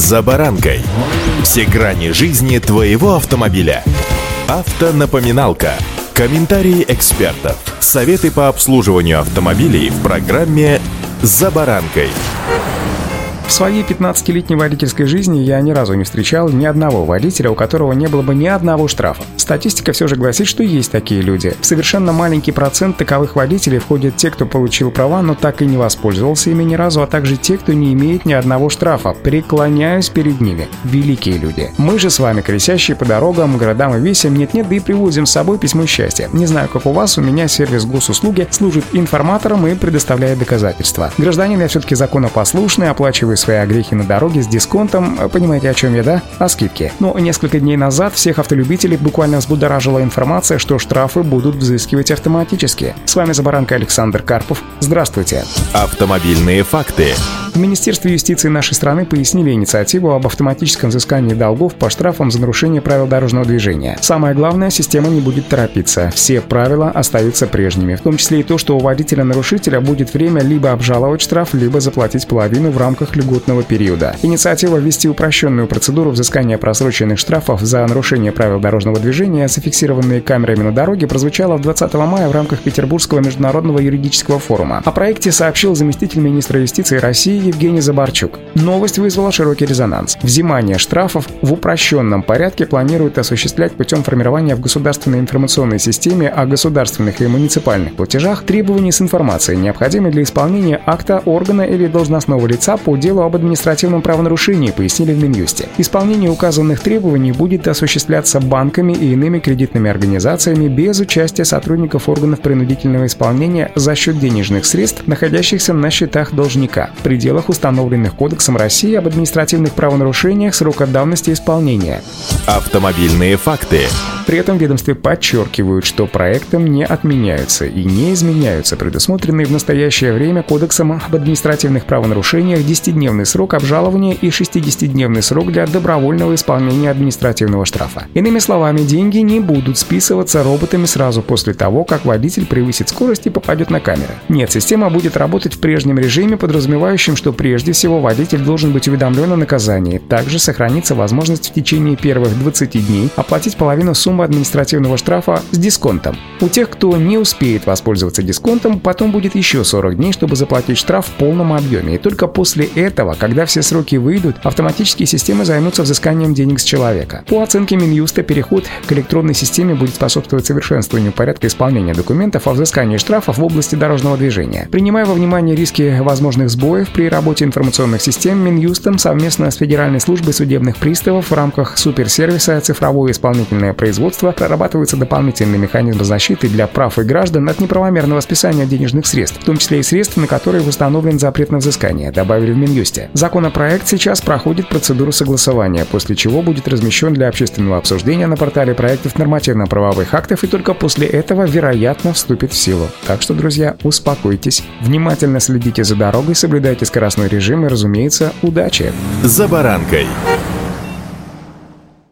«За баранкой». Все грани жизни твоего автомобиля. Автонапоминалка. Комментарии экспертов. Советы по обслуживанию автомобилей в программе «За баранкой». В своей 15-летней водительской жизни я ни разу не встречал ни одного водителя, у которого не было бы ни одного штрафа. Статистика все же гласит, что есть такие люди. В совершенно маленький процент таковых водителей входят те, кто получил права, но так и не воспользовался ими ни разу, а также те, кто не имеет ни одного штрафа. Преклоняюсь перед ними. Великие люди. Мы же с вами, колесящие по дорогам, городам и весям, нет-нет, да и привозим с собой письмо счастья. Не знаю, как у вас, у меня сервис госуслуги служит информатором и предоставляет доказательства. Гражданин я все-таки законопослушный, оплачиваю свои огрехи на дороге с дисконтом, понимаете, о чем я, да? О скидке. Но несколько дней назад всех автолюбителей буквально взбудоражила информация, что штрафы будут взыскивать автоматически. С вами за баранкой Александр Карпов. Здравствуйте. Автомобильные факты. В Министерстве юстиции нашей страны пояснили инициативу об автоматическом взыскании долгов по штрафам за нарушение правил дорожного движения. Самое главное, система не будет торопиться. Все правила остаются прежними, в том числе и то, что у водителя-нарушителя будет время либо обжаловать штраф, либо заплатить половину в рамках льготного периода. Инициатива ввести упрощенную процедуру взыскания просроченных штрафов за нарушение правил дорожного движения, зафиксированные камерами на дороге, прозвучала 20 мая в рамках Петербургского международного юридического форума. О проекте сообщил заместитель министра юстиции России Евгений Забарчук. Новость вызвала широкий резонанс. Взимание штрафов в упрощенном порядке планируют осуществлять путем формирования в государственной информационной системе о государственных и муниципальных платежах требований с информацией, необходимой для исполнения акта органа или должностного лица по делу об административном правонарушении, пояснили в Минюсте. Исполнение указанных требований будет осуществляться банками и иными кредитными организациями без участия сотрудников органов принудительного исполнения за счет денежных средств, находящихся на счетах должника. В пределах установленных Кодексом России об административных правонарушениях срока давности исполнения. Автомобильные факты. При этом ведомстве подчеркивают, что проектом не отменяются и не изменяются предусмотренные в настоящее время Кодексом об административных правонарушениях 10-дневный срок обжалования и 60-дневный срок для добровольного исполнения административного штрафа. Иными словами, деньги не будут списываться роботами сразу после того, как водитель превысит скорость и попадет на камеры. Нет, система будет работать в прежнем режиме, подразумевающем, что прежде всего водитель должен быть уведомлен о наказании. Также сохранится возможность в течение первых 20 дней оплатить половину суммы административного штрафа с дисконтом. У тех, кто не успеет воспользоваться дисконтом, потом будет еще 40 дней, чтобы заплатить штраф в полном объеме. И только после этого, когда все сроки выйдут, автоматические системы займутся взысканием денег с человека. По оценке Минюста, переход к электронной системе будет способствовать совершенствованию порядка исполнения документов о взыскании штрафов в области дорожного движения. Принимая во внимание риски возможных сбоев при работе информационных систем, Минюстом совместно с Федеральной службой судебных приставов в рамках суперсервиса «Цифровое исполнительное производство» прорабатывается дополнительный механизм защиты для прав и граждан от неправомерного списания денежных средств, в том числе и средств, на которые установлен запрет на взыскание, добавили в Минюсте. Законопроект сейчас проходит процедуру согласования, после чего будет размещен для общественного обсуждения на портале проектов нормативно-правовых актов и только после этого, вероятно, вступит в силу. Так что, друзья, успокойтесь, внимательно следите за дорогой, соблюдайте скоростной режим и, разумеется, удачи! За баранкой!